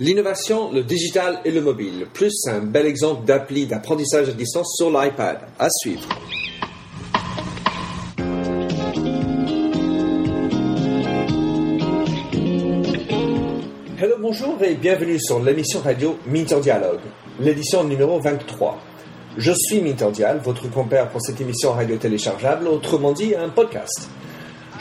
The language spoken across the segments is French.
L'innovation, le digital et le mobile, plus un bel exemple d'appli d'apprentissage à distance sur l'iPad. À suivre. Hello, bonjour et bienvenue sur l'émission radio Minter Dialogue, l'édition numéro 23. Je suis Minter Dial, votre compère pour cette émission radio téléchargeable, autrement dit un podcast.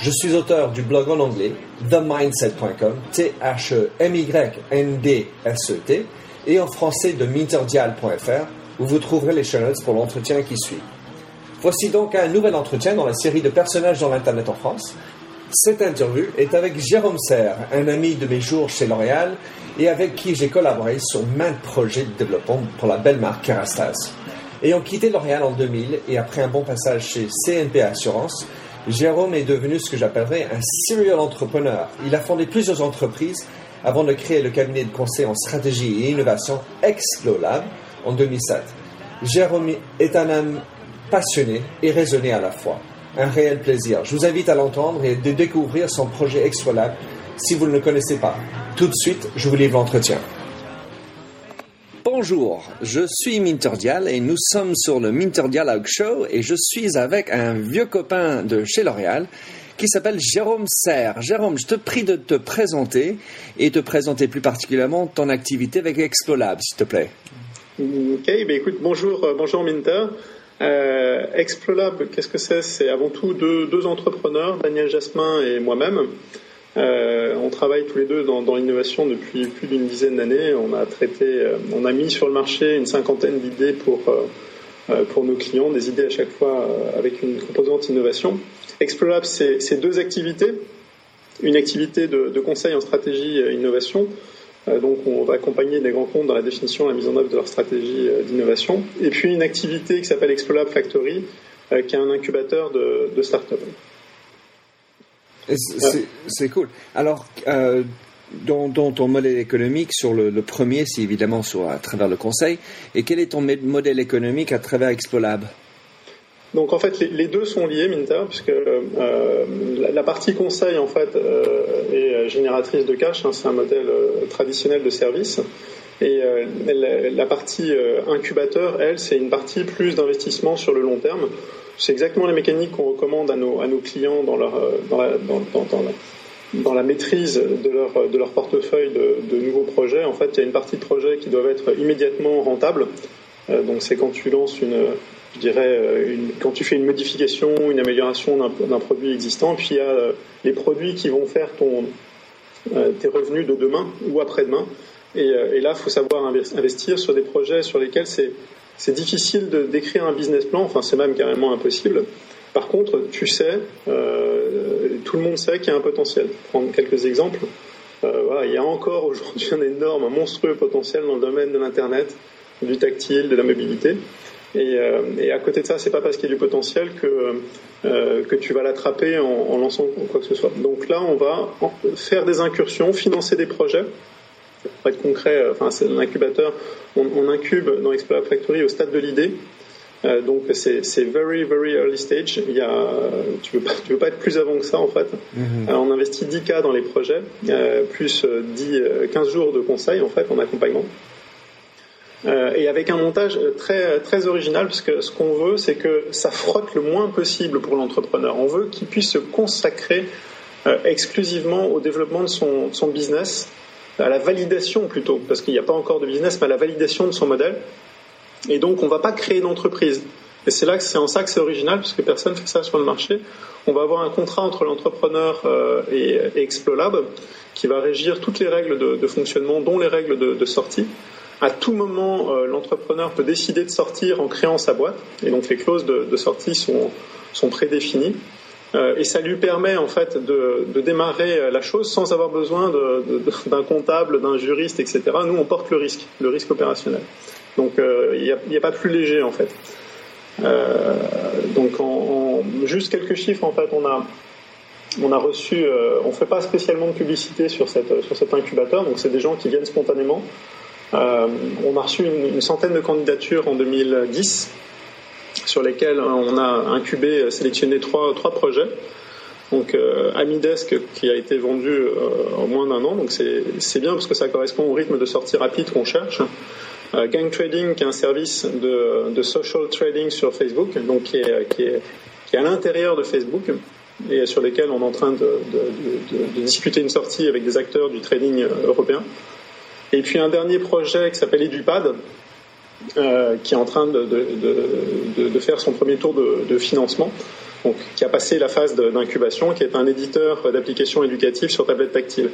Je suis auteur du blog en anglais themindset.com, T-H-E-M-Y-N-D-S-E-T, et en français de minterdial.fr, où vous trouverez les chaînes pour l'entretien qui suit. Voici donc un nouvel entretien dans la série de personnages dans l'Internet en France. Cette interview est avec Jérôme Serre, un ami de mes jours chez L'Oréal et avec qui j'ai collaboré sur maintes projets de développement pour la belle marque Kerastase. Ayant quitté L'Oréal en 2000 et après un bon passage chez CNP Assurance, Jérôme est devenu ce que j'appellerais un serial entrepreneur. Il a fondé plusieurs entreprises avant de créer le cabinet de conseil en stratégie et innovation Explolab en 2007. Jérôme est un homme passionné et raisonné à la fois. Un réel plaisir. Je vous invite à l'entendre et de découvrir son projet Explolab si vous ne le connaissez pas. Tout de suite, je vous livre l'entretien. Bonjour, je suis Minterdial et nous sommes sur le Minterdial Show et je suis avec un vieux copain de chez L'Oréal qui s'appelle Jérôme Serre. Jérôme, je te prie de te présenter et de présenter plus particulièrement ton activité avec Explolab, s'il te plaît. Ok, ben écoute, bonjour, euh, bonjour Minter. Euh, Explolab, qu'est-ce que c'est? C'est avant tout deux, deux entrepreneurs, Daniel Jasmin et moi-même. Euh, on travaille tous les deux dans, l'innovation depuis plus d'une dizaine d'années. On a traité, euh, on a mis sur le marché une cinquantaine d'idées pour euh, pour nos clients, des idées à chaque fois avec une composante innovation. Explolab, c'est deux activités. Une activité de, conseil en stratégie innovation. donc, on va accompagner des grands comptes dans la définition et la mise en œuvre de leur stratégie d'innovation. Et puis, une activité qui s'appelle Explolab Factory, qui est un incubateur de, de start-up. C'est cool. Alors, euh, dans, ton modèle économique, sur le, premier, c'est évidemment sur, à travers le conseil. Et quel est ton modèle économique à travers Explolab? Donc en fait les, deux sont liés Minter puisque euh, la, partie conseil en fait euh, est génératrice de cash, hein, c'est un modèle traditionnel de service et la, partie incubateur elle c'est une partie plus d'investissement sur le long terme c'est exactement les mécaniques qu'on recommande à nos, clients dans, euh, la, la, la maîtrise de leur, portefeuille de, nouveaux projets. En fait, il y a une partie de projets qui doivent être immédiatement rentables. Euh, donc, c'est quand tu lances une, je dirais, euh, quand tu fais une modification, une amélioration d'un produit existant. Puis il y a les produits qui vont faire tes revenus de demain ou après-demain. Et, et, là, il faut savoir investir sur des projets sur lesquels c'est difficile de d'écrire un business plan, enfin c'est même carrément impossible. Par contre, tu sais, euh, tout le monde sait qu'il y a un potentiel. Prendre quelques exemples. Euh, il y a encore aujourd'hui un énorme, un monstrueux potentiel dans le domaine de l'internet, du tactile, de la mobilité. Et, euh, à côté de ça, c'est pas parce qu'il y a du potentiel que euh, que tu vas l'attraper en, lançant quoi que ce soit. Donc là, on va faire des incursions, financer des projets pour être concret, euh, enfin, c'est un incubateur. On, incube dans Explore Factory au stade de l'idée. Euh, donc c'est very very early stage. Il y a, tu veux pas tu veux pas être plus avant que ça en fait. Mm-hmm. on investit 10 cas dans les projets, euh, plus 10 15 jours de conseil en fait en accompagnement. et avec un montage très très original parce que ce qu'on veut c'est que ça frotte le moins possible pour l'entrepreneur. On veut qu'il puisse se consacrer exclusivement au développement de son, son business à la validation plutôt, parce qu'il n'y a pas encore de business, mais à la validation de son modèle. Et donc, on ne va pas créer d'entreprise. Et c'est là que c'est en ça que c'est original, puisque personne ne fait ça sur le marché. On va avoir un contrat entre l'entrepreneur euh, et, Explolab qui va régir toutes les règles de, fonctionnement, dont les règles de, sortie. À tout moment, euh, l'entrepreneur peut décider de sortir en créant sa boîte, et donc les clauses de, sortie sont, sont prédéfinies. Euh, et ça lui permet en fait de, démarrer la chose sans avoir besoin d'un comptable, d'un juriste, etc. Nous, on porte le risque, le risque opérationnel. Donc, euh, il n'y a, a, pas plus léger en fait. Euh, donc, en, juste quelques chiffres en fait, on a on a reçu, euh, on fait pas spécialement de publicité sur cette sur cet incubateur, donc c'est des gens qui viennent spontanément. On a reçu une, centaine de candidatures en 2010 sur lesquels on a incubé, sélectionné trois, trois projets. donc Amidesk qui a été vendu en moins d'un an, donc c'est bien parce que ça correspond au rythme de sortie rapide qu'on cherche. Gang Trading qui est un service de, social trading sur Facebook, donc qui est, qui est, qui est à l'intérieur de Facebook et sur lesquels on est en train de, discuter une sortie avec des acteurs du trading européen. Et puis un dernier projet qui s'appelle EduPad, euh, qui est en train de, faire son premier tour de, financement, donc, qui a passé la phase d'incubation, qui est un éditeur d'applications éducatives sur tablette tactile.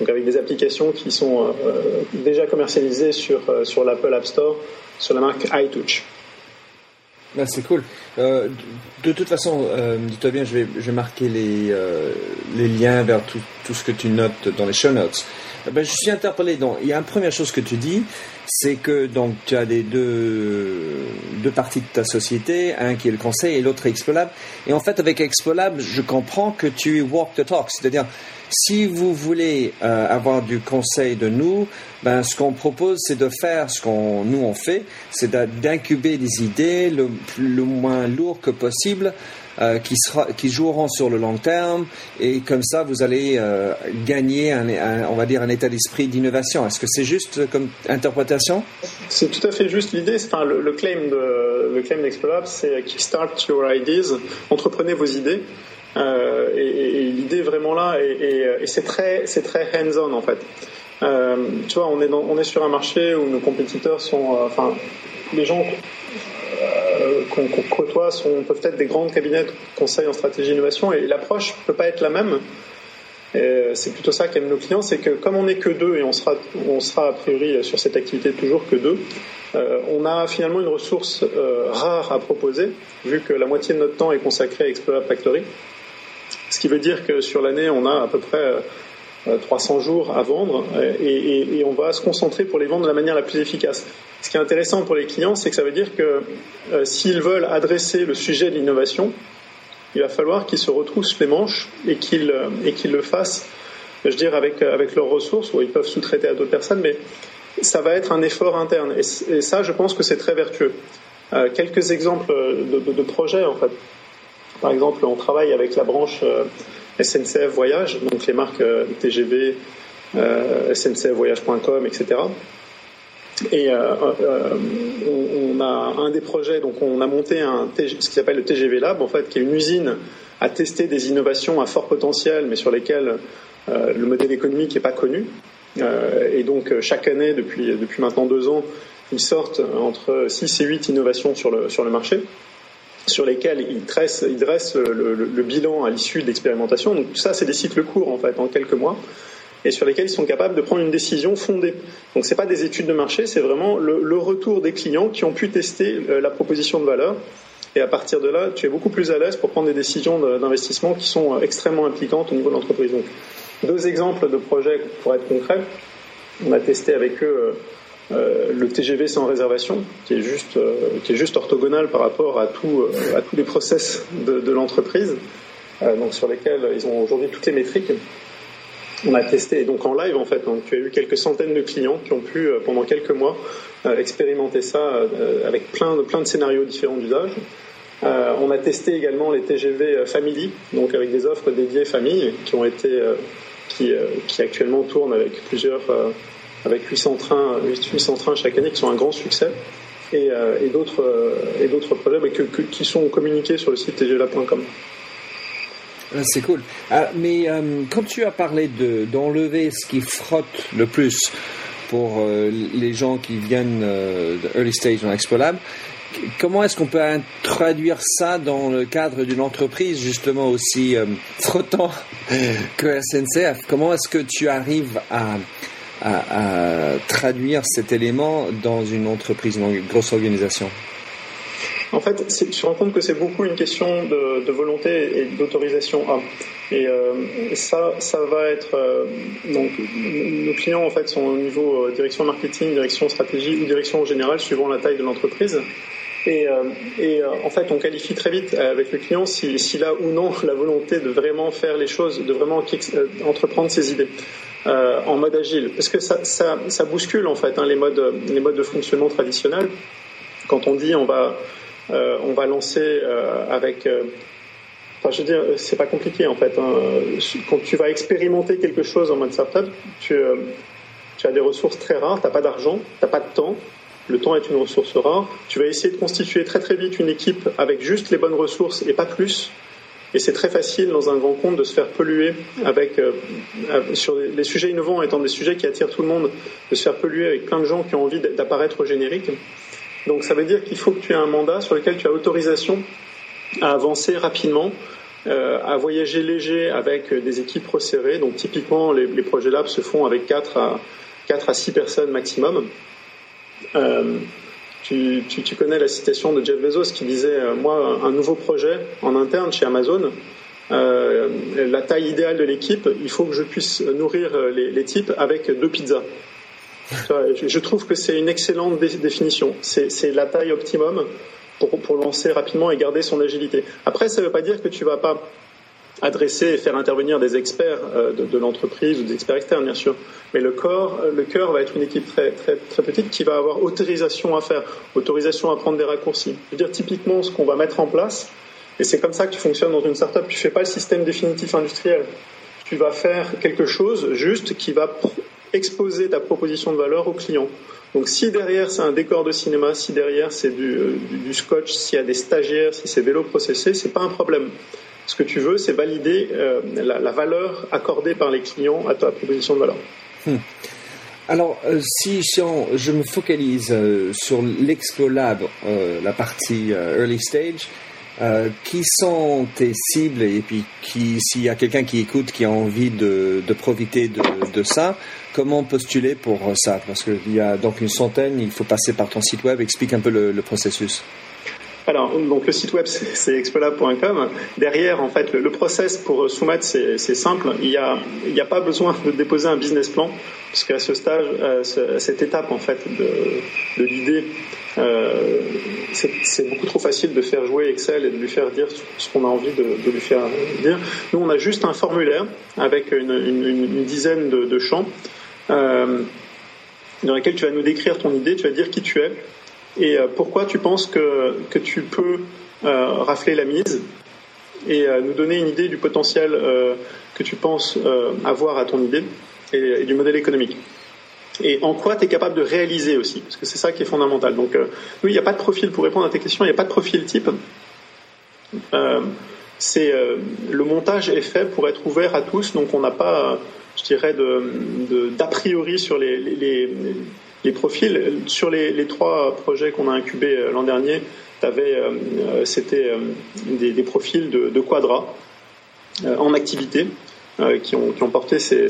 Donc avec des applications qui sont euh, déjà commercialisées sur, euh, sur l'Apple App Store, sur la marque iTouch. Ben, c'est cool. Euh, de toute façon, euh, dis-toi bien, je vais, marquer les, euh, liens vers tout, ce que tu notes dans les show notes. Ben, je suis interpellé. Donc, il y a une première chose que tu dis, c'est que donc tu as les deux, deux parties de ta société, un qui est le conseil et l'autre Expolab. Et en fait, avec Expolab, je comprends que tu walk the talk, c'est-à-dire si vous voulez euh, avoir du conseil de nous, ben, ce qu'on propose, c'est de faire ce qu'on nous on fait, c'est d'incuber des idées le, moins lourd que possible, euh, qui, joueront sur le long terme, et comme ça, vous allez euh, gagner, un, on va dire, un état d'esprit d'innovation. Est-ce que c'est juste comme interprétation? C'est tout à fait juste. L'idée, enfin, le, claim de le claim c'est kickstart your ideas, entreprenez vos idées. Euh, et, l'idée vraiment là, et, c'est très, très hands-on en fait. Euh, tu vois, on est, on est sur un marché où nos compétiteurs sont, euh, enfin, les gens qu'on côtoie sont peuvent être des grands cabinets de conseil en stratégie d'innovation et l'approche peut pas être la même. C'est plutôt ça qu'aiment nos clients, c'est que comme on n'est que deux et on sera, on sera a priori sur cette activité toujours que deux, on a finalement une ressource rare à proposer, vu que la moitié de notre temps est consacré à Explorer Factory. Ce qui veut dire que sur l'année, on a à peu près 300 euh, jours à vendre et, on va se concentrer pour les vendre de la manière la plus efficace. Ce qui est intéressant pour les clients, c'est que ça veut dire que euh, s'ils veulent adresser le sujet de l'innovation, il va falloir qu'ils se retroussent les manches et qu'ils euh, le fassent, je veux dire, avec, leurs ressources, ou ils peuvent sous-traiter à d'autres personnes, mais ça va être un effort interne. Et, ça, je pense que c'est très vertueux. quelques exemples de projets, en fait. Par exemple, on travaille avec la branche euh, SNCF Voyage, donc les marques euh, TGV, euh, SNCFvoyage.com, etc. Et on, a un des projets, donc on a monté ce qui s'appelle le TGV Lab, en fait, qui est une usine à tester des innovations à fort potentiel, mais sur lesquelles le modèle économique n'est pas connu. et donc chaque année, depuis, maintenant deux ans, ils sortent entre 6 et 8 innovations sur le marché sur lesquels ils dressent, le, bilan à l'issue de l'expérimentation. Donc ça, c'est des cycles courts en fait, en quelques mois, et sur lesquels ils sont capables de prendre une décision fondée. Donc c'est pas des études de marché, c'est vraiment le, retour des clients qui ont pu tester euh, la proposition de valeur. Et à partir de là, tu es beaucoup plus à l'aise pour prendre des décisions d'investissement qui sont euh, extrêmement impliquantes au niveau de l'entreprise. Deux exemples de projets pour être concrets. On a testé avec eux euh, le TGV sans réservation, qui est juste, euh, qui est juste orthogonal par rapport à, euh, tous les process de, l'entreprise, donc sur lesquels ils ont aujourd'hui toutes les métriques. On a testé, donc en live en fait, donc, tu as eu quelques centaines de clients qui ont pu pendant quelques mois expérimenter ça avec plein de, plein de scénarios différents d'usage. on a testé également les TGV Family, donc avec des offres dédiées famille qui ont été, qui actuellement tournent avec plusieurs avec 800 trains, 800 trains chaque année qui sont un grand succès. Et, euh, et d'autres euh, projets mais que, qui sont communiqués sur le site tgla.com. Ah, c'est cool. Ah, mais euh, quand tu as parlé de, d'enlever ce qui frotte le plus pour les gens qui viennent de early stage dans ExpoLab, comment est-ce qu'on peut traduire ça dans le cadre d'une entreprise justement aussi frottant que SNCF Comment est-ce que tu arrives à à, traduire cet élément dans une entreprise, une grosse organisation en fait, je me rends compte que c'est beaucoup une question de, volonté et d'autorisation Et euh, ça, ça va être euh, nos clients en fait sont au niveau euh, direction marketing, direction stratégie ou direction générale suivant la taille de l'entreprise. Et, et en fait, on qualifie très vite avec le client s'il si a ou non la volonté de vraiment faire les choses, de vraiment entreprendre ses idées. Euh, en mode agile, parce que ça, bouscule en fait hein, les modes de fonctionnement traditionnels. Quand on dit on va euh, on va lancer euh, avec Enfin, je veux dire, c'est pas compliqué en fait. Hein. Quand tu vas expérimenter quelque chose en mode startup, tu, tu as des ressources très rares, tu n'as pas d'argent, tu n'as pas de temps. Le temps est une ressource rare. Tu vas essayer de constituer très très vite une équipe avec juste les bonnes ressources et pas plus. Et c'est très facile dans un grand compte de se faire polluer avec, euh, sur les sujets innovants étant des sujets qui attirent tout le monde, de se faire polluer avec plein de gens qui ont envie d'apparaître au générique. Donc ça veut dire qu'il faut que tu aies un mandat sur lequel tu as autorisation à avancer rapidement, euh, à voyager léger avec des équipes resserrées. Donc typiquement, les, projets Lab se font avec 4 à, 4 à 6 personnes maximum. Euh, tu, connais la citation de Jeff Bezos qui disait euh, Moi, un nouveau projet en interne chez Amazon, euh, la taille idéale de l'équipe, il faut que je puisse nourrir les, les types avec deux pizzas. Je trouve que c'est une excellente définition. C'est la taille optimum pour, pour, lancer rapidement et garder son agilité. Après, ça ne veut pas dire que tu vas pas adresser et faire intervenir des experts euh, de, l'entreprise ou des experts externes, bien sûr. Mais le corps, euh, le cœur va être une équipe très, très, très petite qui va avoir autorisation à faire, autorisation à prendre des raccourcis. Je veux dire, typiquement, ce qu'on va mettre en place, et c'est comme ça que tu fonctionnes dans une startup, tu fais pas le système définitif industriel. Tu vas faire quelque chose juste qui va exposer ta proposition de valeur au client. Donc si derrière c'est un décor de cinéma, si derrière c'est du, euh, du, du, scotch, s'il y a des stagiaires, si c'est vélo processé, c'est pas un problème. Ce que tu veux, c'est valider euh, la, valeur accordée par les clients à ta proposition de valeur. Hmm. Alors, euh, si je me focalise euh, sur l'Explolab, euh, la partie early stage, qui sont tes cibles et puis s'il y a quelqu'un qui écoute qui a envie de, profiter de, ça, comment postuler pour ça? Parce qu'il y a donc une centaine, il faut passer par ton site web. Explique un peu le processus. Alors, donc le site web c'est expolab.com. Derrière, en fait, le, le, process pour soumettre c'est simple. Il n'y a, il a pas besoin de déposer un business plan, parce qu'à ce stage, euh, à cette étape en fait de, l'idée, euh, c'est beaucoup trop facile de faire jouer Excel et de lui faire dire ce qu'on a envie de, lui faire dire. Nous, on a juste un formulaire avec une, dizaine de, champs. Euh, dans lesquels tu vas nous décrire ton idée, tu vas dire qui tu es, et euh, pourquoi tu penses que, que tu peux euh, rafler la mise et euh, nous donner une idée du potentiel que tu penses avoir à ton idée et, du modèle économique? Et en quoi tu es capable de réaliser aussi, parce que c'est ça qui est fondamental. Donc, nous, il n'y a pas de profil pour répondre à tes questions, il n'y a pas de profil type. c'est le montage est fait pour être ouvert à tous, donc on n'a pas, je dirais, d'a priori sur les, les profils. Sur les, les trois projets qu'on a incubés euh, l'an dernier, euh, c'était euh, des, des, profils de, quadra en activité. Qui, ont, porté ces,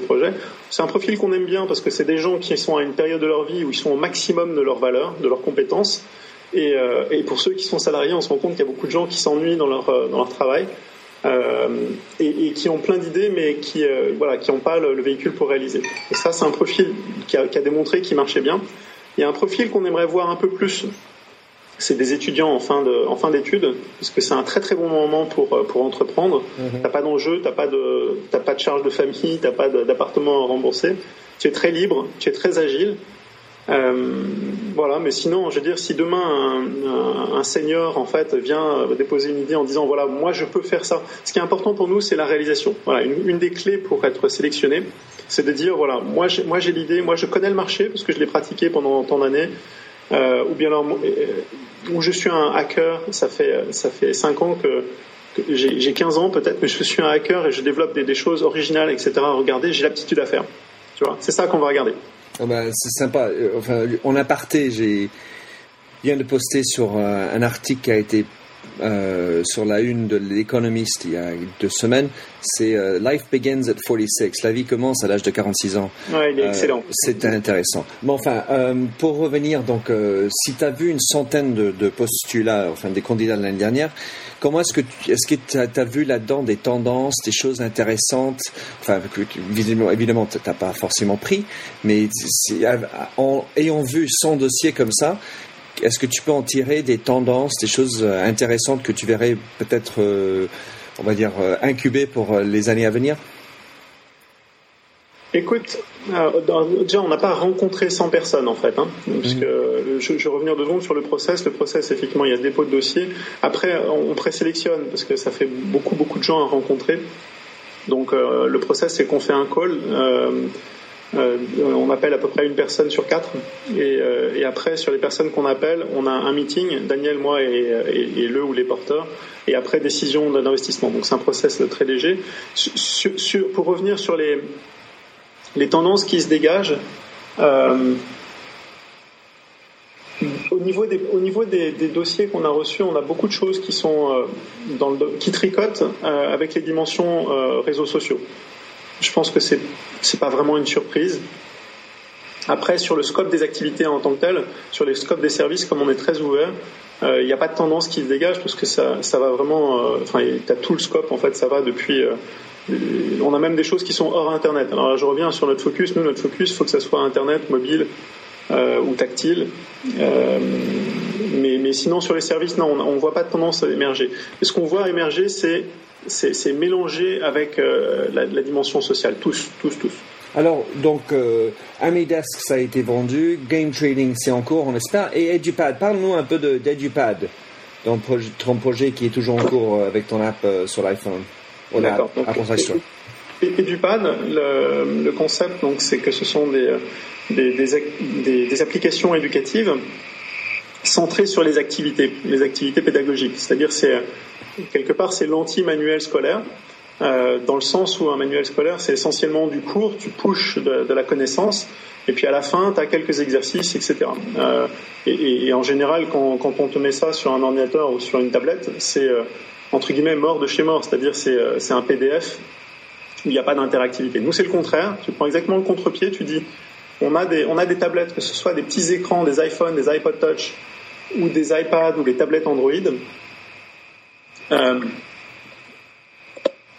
projets. C'est un profil qu'on aime bien parce que c'est des gens qui sont à une période de leur vie où ils sont au maximum de leur valeur, de leurs compétences. Et, pour ceux qui sont salariés, on se rend compte qu'il y a beaucoup de gens qui s'ennuient dans leur, travail et, et, qui ont plein d'idées, mais qui euh, voilà, qui n'ont pas le, le, véhicule pour réaliser. Et ça, c'est un profil qui a, qui a démontré qu'il marchait bien. Il y a un profil qu'on aimerait voir un peu plus c'est des étudiants en fin de en fin d'études parce que c'est un très très bon moment pour pour entreprendre. Mm-hmm. T'as pas d'enjeu, t'as pas de t'as pas de charge de famille, t'as pas d'appartement à rembourser. Tu es très libre, tu es très agile euh, voilà, mais sinon, je veux dire, si demain un, un, senior en fait vient déposer une idée en disant voilà, moi je peux faire ça. Ce qui est important pour nous, c'est la réalisation. Voilà, une, des clés pour être sélectionné, c'est de dire voilà, moi j'ai, moi j'ai l'idée, moi je connais le marché parce que je l'ai pratiqué pendant tant d'années. Euh, ou bien alors, où je suis un hacker, ça fait ça fait cinq ans que j'ai 15 ans peut-être, mais je suis un hacker et je développe des, des choses originales, etc. Regardez, j'ai l'aptitude à faire. Tu vois, c'est ça qu'on va regarder. Oh ben, c'est sympa. Enfin, en aparté, j'ai viens de poster sur euh, un article qui a été euh, sur la une de l'Economist il y a deux semaines. C'est euh, Life begins at 46. La vie commence à l'âge de 46 ans. Ouais, il est excellent. C'est intéressant. Mais enfin, euh, pour revenir, donc, euh, si tu as vu une centaine de, de postulats, enfin des candidats de l'année dernière, comment est-ce que tu est-ce que as, as, vu là-dedans des tendances, des choses intéressantes? Enfin, visiblement, évidemment, tu n'as pas forcément pris, mais en ayant vu 100 dossiers comme ça, est-ce que tu peux en tirer des tendances, des choses intéressantes que tu verrais peut-être, euh, on va dire, euh, incubées pour les années à venir? Écoute, déjà, on n'a pas rencontré 100 personnes en fait, hein, puisque mhm. je, je, vais revenir deux secondes sur le process. Le process, effectivement, il y a dépôt de dossier. Après, on présélectionne parce que ça fait beaucoup beaucoup de gens à rencontrer. Donc, le process, c'est qu'on fait un call. Euh, on appelle à peu près une personne sur quatre. Euh, et, après, sur les personnes qu'on appelle, on a un meeting, Daniel, moi et, le ou les porteurs, et après décision d'investissement. Donc c'est un process très léger. pour revenir sur les, tendances qui se dégagent, euh, au niveau, des, dossiers qu'on a reçus, on a beaucoup de choses qui sont qui tricotent avec les dimensions réseaux sociaux. Je pense que c'est n'est pas vraiment une surprise. Après, sur le scope des activités en tant que tel, sur les scopes des services, comme on est très ouvert, euh, il n'y a pas de tendance qui se dégage parce que ça, ça va vraiment. Euh, enfin, tu as tout le scope en fait, ça va depuis. Euh, on a même des choses qui sont hors Internet. Alors là, je reviens sur notre focus. Nous, notre focus, il faut que ça soit Internet, mobile ou tactile. mais, mais sinon, sur les services, non, on ne voit pas de tendance à émerger. ce qu'on voit émerger, c'est c'est mélangé avec euh, la, dimension sociale, tous, tous, tous. Alors, donc, euh, Amidesk, ça a été vendu, Game Trading, c'est en cours, on espère, et EduPad. Parle-nous un peu d'EduPad, ton, ton projet qui est toujours en cours euh, avec ton app sur l'iPhone. D'accord. EduPad, le, le, concept, donc, c'est que ce sont des, des, des, des applications éducatives centrées sur les activités, les activités pédagogiques. C'est-à-dire, c'est quelque part, c'est l'anti-manuel scolaire. Euh, dans le sens où un manuel scolaire, c'est essentiellement du cours, tu pushes de, la connaissance, et puis à la fin, tu as quelques exercices, etc. Euh, et, en général, quand, on te met ça sur un ordinateur ou sur une tablette, c'est euh, entre guillemets mort de chez mort, c'est-à-dire c'est un PDF où il n'y a pas d'interactivité. Nous, c'est le contraire. Tu prends exactement le contre-pied, tu dis, on a, des, on a des tablettes, que ce soit des petits écrans, des iPhones, des iPod Touch, ou des iPads ou des tablettes Android, euh,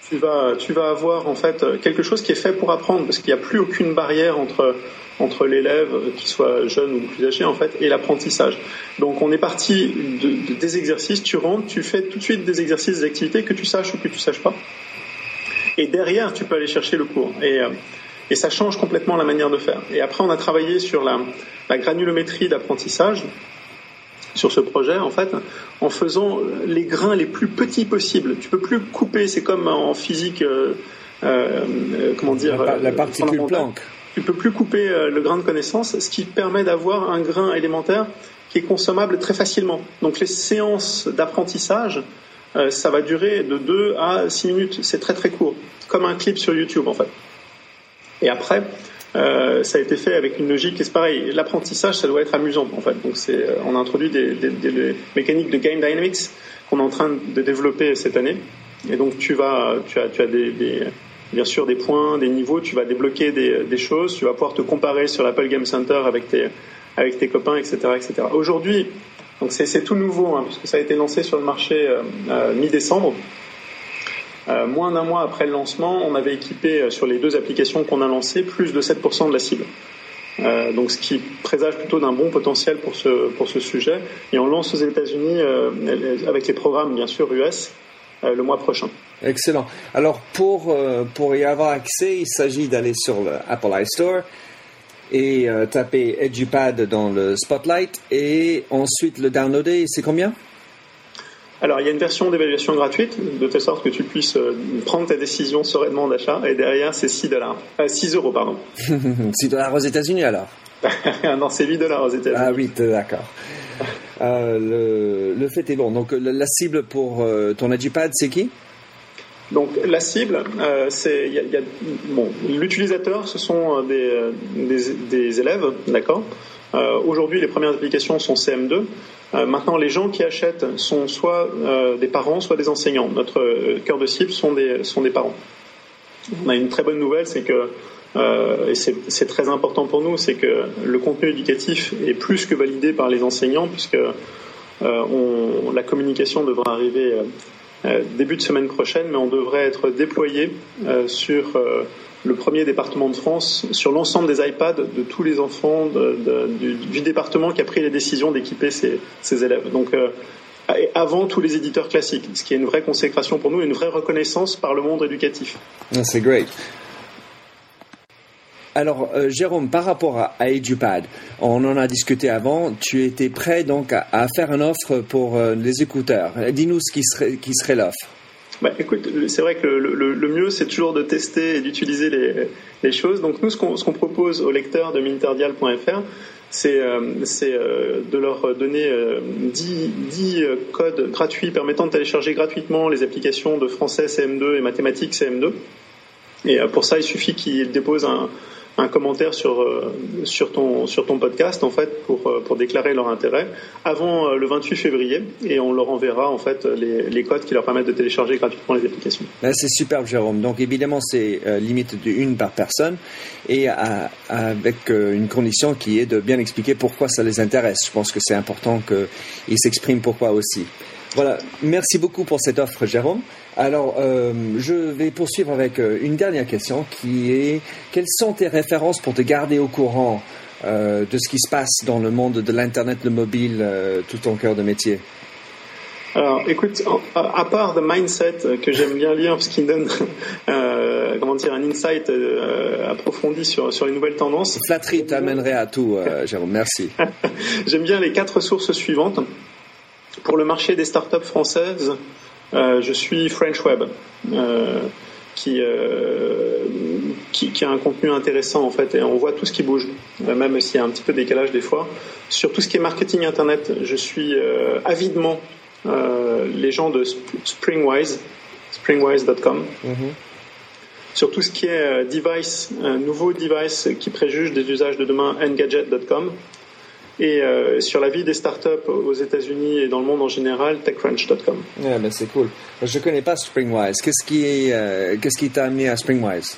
tu vas, tu vas avoir en fait quelque chose qui est fait pour apprendre parce qu'il n'y a plus aucune barrière entre entre l'élève, qu'il soit jeune ou plus âgé en fait, et l'apprentissage. Donc on est parti de, des exercices, tu rentres, tu fais tout de suite des exercices, des activités que tu saches ou que tu saches pas. Et derrière, tu peux aller chercher le cours. Et, euh, et ça change complètement la manière de faire. Et après, on a travaillé sur la granulométrie d'apprentissage sur ce projet, en fait, en faisant les grains les plus petits possibles. Tu peux plus couper, c'est comme en physique, euh, euh, comment dire, la, la particule Planck. Tu peux plus couper euh, le grain de connaissance, ce qui permet d'avoir un grain élémentaire qui est consommable très facilement. Donc les séances d'apprentissage, ça va durer de 2 à 6 minutes. C'est très très court, comme un clip sur YouTube en fait. Et après, euh, ça a été fait avec une logique, et c'est pareil, l'apprentissage, ça doit être amusant en fait. Donc euh, on a introduit des, mécaniques de game dynamics qu'on est en train de développer cette année. Et donc tu vas, tu as, tu as bien sûr des points, des niveaux, tu vas débloquer des, choses, tu vas pouvoir te comparer sur l'Apple Game Center avec tes, avec tes copains, etc., etc. Aujourd'hui, donc c'est, tout nouveau, hein, puisque ça a été lancé sur le marché euh, mi-décembre. Euh, moins d'un mois après le lancement, on avait équipé euh, sur les deux applications qu'on a lancées plus de 7% de la cible. Euh, donc ce qui présage plutôt d'un bon potentiel pour ce, pour ce sujet. Et on lance aux États-Unis avec les programmes bien sûr US le mois prochain. Excellent. Alors pour, pour y avoir accès, il s'agit d'aller sur l'Apple iStore et taper EduPad dans le Spotlight et ensuite le downloader. C'est combien? Alors, il y a une version d'évaluation gratuite, de telle sorte que tu puisses euh, prendre ta décision sereinement d'achat, et derrière, c'est 6 dollars. 6 euh, euros, pardon. 6 dollars aux États-Unis alors? Non, c'est 8 dollars aux États-Unis. Ah, 8, d'accord. Euh, le, fait est bon. Donc, la cible pour ton Agipad, c'est qui? Donc la cible, c'est bon, l'utilisateur, ce sont des, des élèves, d'accord? Aujourd'hui, les premières applications sont CM2. Euh, maintenant, les gens qui achètent sont soit euh, des parents, soit des enseignants. Notre euh, cœur de cible sont des, sont des parents. On a une très bonne nouvelle, c'est que, et c'est très important pour nous, c'est que le contenu éducatif est plus que validé par les enseignants, puisque la communication devra arriver début de semaine prochaine, mais on devrait être déployé sur le premier département de France sur l'ensemble des iPads de tous les enfants du, département qui a pris la décision d'équiper ses, élèves. Donc, euh, avant tous les éditeurs classiques, ce qui est une vraie consécration pour nous, une vraie reconnaissance par le monde éducatif. Ah, c'est great. Alors, euh, Jérôme, par rapport à, EduPad, on en a discuté avant. Tu étais prêt donc à, faire une offre pour euh, les écouteurs. Dis-nous ce qui serait, qui serait l'offre. Bah, écoute, c'est vrai que le, mieux, c'est toujours de tester et d'utiliser les, choses. Donc, nous, ce qu'on propose aux lecteurs de minterdial.fr, c'est de leur donner 10, 10, codes gratuits permettant de télécharger gratuitement les applications de français CM2 et mathématiques CM2. Et pour ça, il suffit qu'ils déposent un, un commentaire sur, euh, sur, ton, sur ton podcast en fait pour, euh, pour déclarer leur intérêt avant euh, le 28 février et on leur enverra en fait les, les codes qui leur permettent de télécharger gratuitement les applications. Ben, c'est superbe Jérôme. Donc évidemment c'est limite d'une par personne et avec une condition qui est de bien expliquer pourquoi ça les intéresse. Je pense que c'est important qu'ils s'expriment pourquoi aussi. Voilà, merci beaucoup pour cette offre, Jérôme. Alors, euh, je vais poursuivre avec euh, une dernière question qui est quelles sont tes références pour te garder au courant euh, de ce qui se passe dans le monde de l'Internet, le mobile, tout ton cœur de métier? Alors, écoute, à part The Mindset que j'aime bien lire parce qu'il donne, comment dire, un insight approfondi sur sur les nouvelles tendances. Flatterie t'amènerait à tout, Jérôme. Merci. j'aime bien les quatre sources suivantes. Pour le marché des startups françaises, euh, je suis French Web, euh, qui, euh, qui, qui, a un contenu intéressant en fait, et on voit tout ce qui bouge, même s'il y a un petit peu de décalage des fois. Sur tout ce qui est marketing internet, je suis avidement les gens de Springwise, springwise.com. Mm-hmm. Sur tout ce qui est device, un nouveau device qui préjuge des usages de demain, engadget.com et euh, sur la vie des startups aux États-Unis et dans le monde en général, TechCrunch.com. Yeah, ben c'est cool. Je connais pas Springwise. Qu'est-ce qui euh, qui t'a amené à Springwise?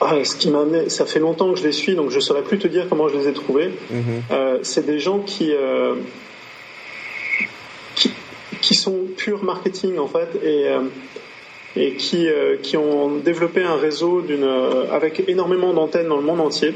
Ah, ce qui m'a amené, ça fait longtemps que je les suis, donc je saurais plus te dire comment je les ai trouvés. Mm-hmm. Euh, c'est des gens qui, qui, qui sont pur marketing en fait et et qui qui ont développé un réseau avec énormément d'antennes dans le monde entier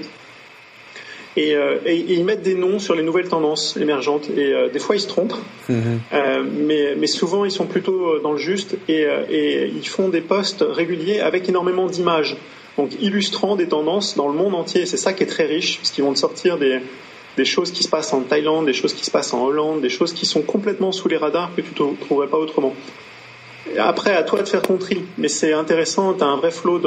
euh, et, ils mettent des noms sur les nouvelles tendances émergentes. Et euh, des fois, ils se trompent, mhm. euh, mais, mais, souvent, ils sont plutôt dans le juste et, et ils font des posts réguliers avec énormément d'images, donc illustrant des tendances dans le monde entier. C'est ça qui est très riche, parce qu'ils vont te sortir des, des choses qui se passent en Thaïlande, des choses qui se passent en Hollande, des choses qui sont complètement sous les radars que tu ne trouverais pas autrement. Après, à toi de faire ton tri, mais c'est intéressant, tu as un vrai flot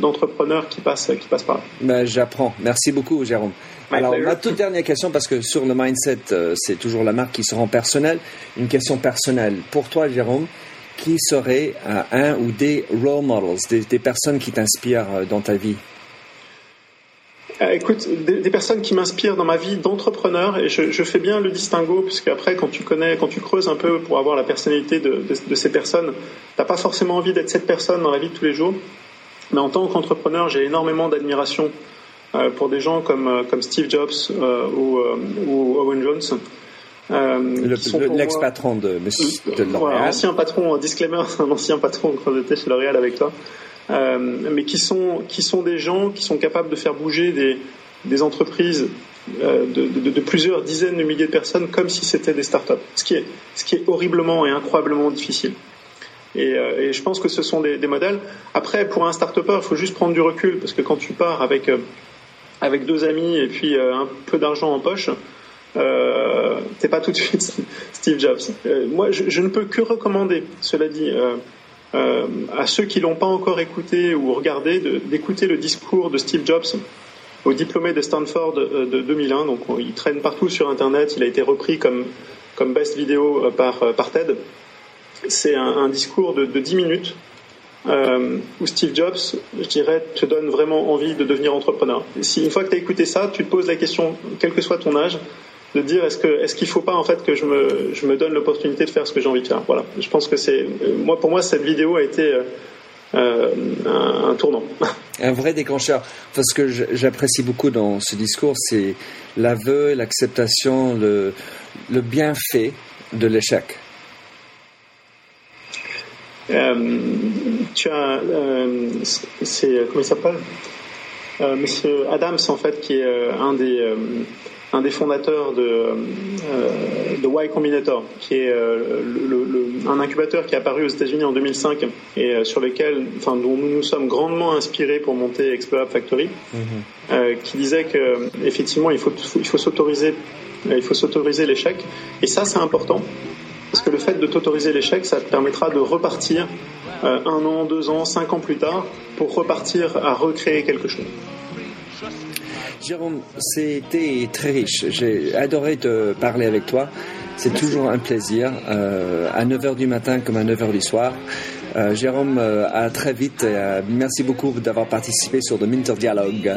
d'entrepreneurs qui passent, qui passent par là. Ben, J'apprends. Merci beaucoup, Jérôme. Alors, ma toute dernière question, parce que sur le mindset, euh, c'est toujours la marque qui se rend personnelle. Une question personnelle. Pour toi, Jérôme, qui serait un ou des role models, des, personnes qui t'inspirent euh, dans ta vie? euh, écoute, des, personnes qui m'inspirent dans ma vie d'entrepreneur, et je, fais bien le distinguo, puisque après, quand tu connais, quand tu creuses un peu pour avoir la personnalité de, de ces personnes, t'as pas forcément envie d'être cette personne dans la vie de tous les jours. Mais en tant qu'entrepreneur, j'ai énormément d'admiration euh, pour des gens comme, euh, comme Steve Jobs euh, ou, ou, Owen Jones. L'ex-patron de, de L'Oréal. ancien patron, disclaimer, un ancien patron quand j'étais chez L'Oréal avec toi. Mais qui sont, qui sont des gens qui sont capables de faire bouger des, des entreprises de, de, plusieurs dizaines de milliers de personnes comme si c'était des startups, ce qui est, ce qui est horriblement et incroyablement difficile. Et, et je pense que ce sont des, modèles. Après, pour un start-upper, il faut juste prendre du recul parce que quand tu pars avec avec deux amis et puis euh, un peu d'argent en poche, euh, t'es pas tout de suite Steve Jobs. Euh, moi, je, ne peux que recommander, cela dit, à ceux qui l'ont pas encore écouté ou regardé, d'écouter le discours de Steve Jobs au diplômé de Stanford de, 2001. Donc, il traîne partout sur Internet. Il a été repris comme comme best vidéo par par TED. C'est un, discours de, de 10 minutes euh, où Steve Jobs, je dirais, te donne vraiment envie de devenir entrepreneur. si une fois que tu as écouté ça, tu te poses la question, quel que soit ton âge, de dire est-ce que est-ce qu'il faut pas en fait que je me je me donne l'opportunité de faire ce que j'ai envie de faire. Voilà. Je pense que c'est moi pour moi cette vidéo a été euh, un, tournant. Un vrai déclencheur. Parce que j'apprécie beaucoup dans ce discours, c'est l'aveu, l'acceptation, le, le bienfait de l'échec. Euh, tu as, euh, c'est comment il s'appelle? Euh, Monsieur Adams en fait, qui est un des un des fondateurs de, euh, de Y Combinator, qui est euh, le, un incubateur qui est apparu aux États-Unis en 2005 et euh, sur lequel, enfin, dont nous nous sommes grandement inspirés pour monter Explorer Factory, mhm. qui disait que effectivement il faut il faut s'autoriser il faut s'autoriser l'échec et ça c'est important parce que le fait de t'autoriser l'échec, ça te permettra de repartir un an, deux ans, cinq ans plus tard pour repartir à recréer quelque chose. Jérôme, c'était très riche. J'ai adoré te parler avec toi. C'est toujours un plaisir, euh, à 9h du matin comme à 9h du soir. Euh, Jérôme, euh, à très vite. merci beaucoup d'avoir participé sur The Minter Dialogue.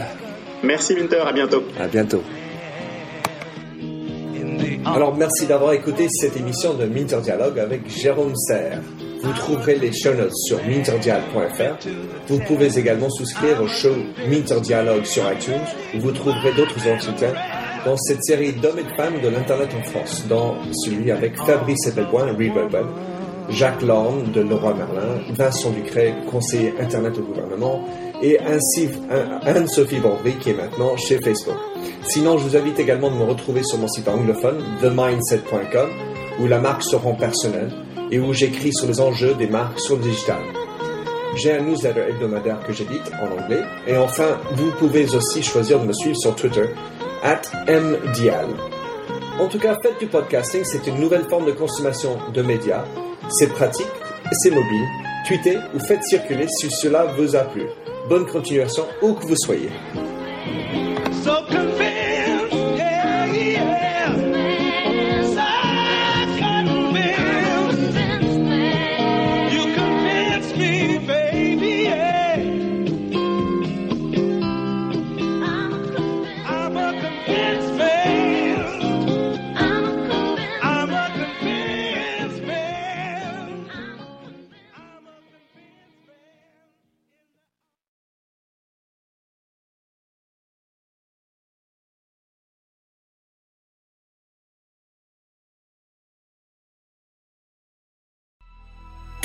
Merci Minter, à bientôt. À bientôt. Alors merci d'avoir écouté cette émission de Minter Dialogue avec Jérôme Serre. Vous trouverez les show notes sur minterdial.fr. Vous pouvez également souscrire au show Minter Dialogue sur iTunes où vous trouverez d'autres entretiens dans cette série d'hommes et de femmes de l'Internet en France, dans celui avec Fabrice Eppelboin, Rebubble, Jacques Lorne de Leroy Merlin, Vincent Ducret, conseiller Internet au gouvernement, et ainsi Anne-Sophie Bordry qui est maintenant chez Facebook. Sinon, je vous invite également de me retrouver sur mon site anglophone, themindset.com, où la marque se rend personnelle et où j'écris sur les enjeux des marques sur le digital. J'ai un newsletter hebdomadaire que j'édite en anglais. Et enfin, vous pouvez aussi choisir de me suivre sur Twitter, at MDial. En tout cas, faites du podcasting, c'est une nouvelle forme de consommation de médias. C'est pratique, c'est mobile. Tweetez ou faites circuler si cela vous a plu. Bonne continuation où que vous soyez.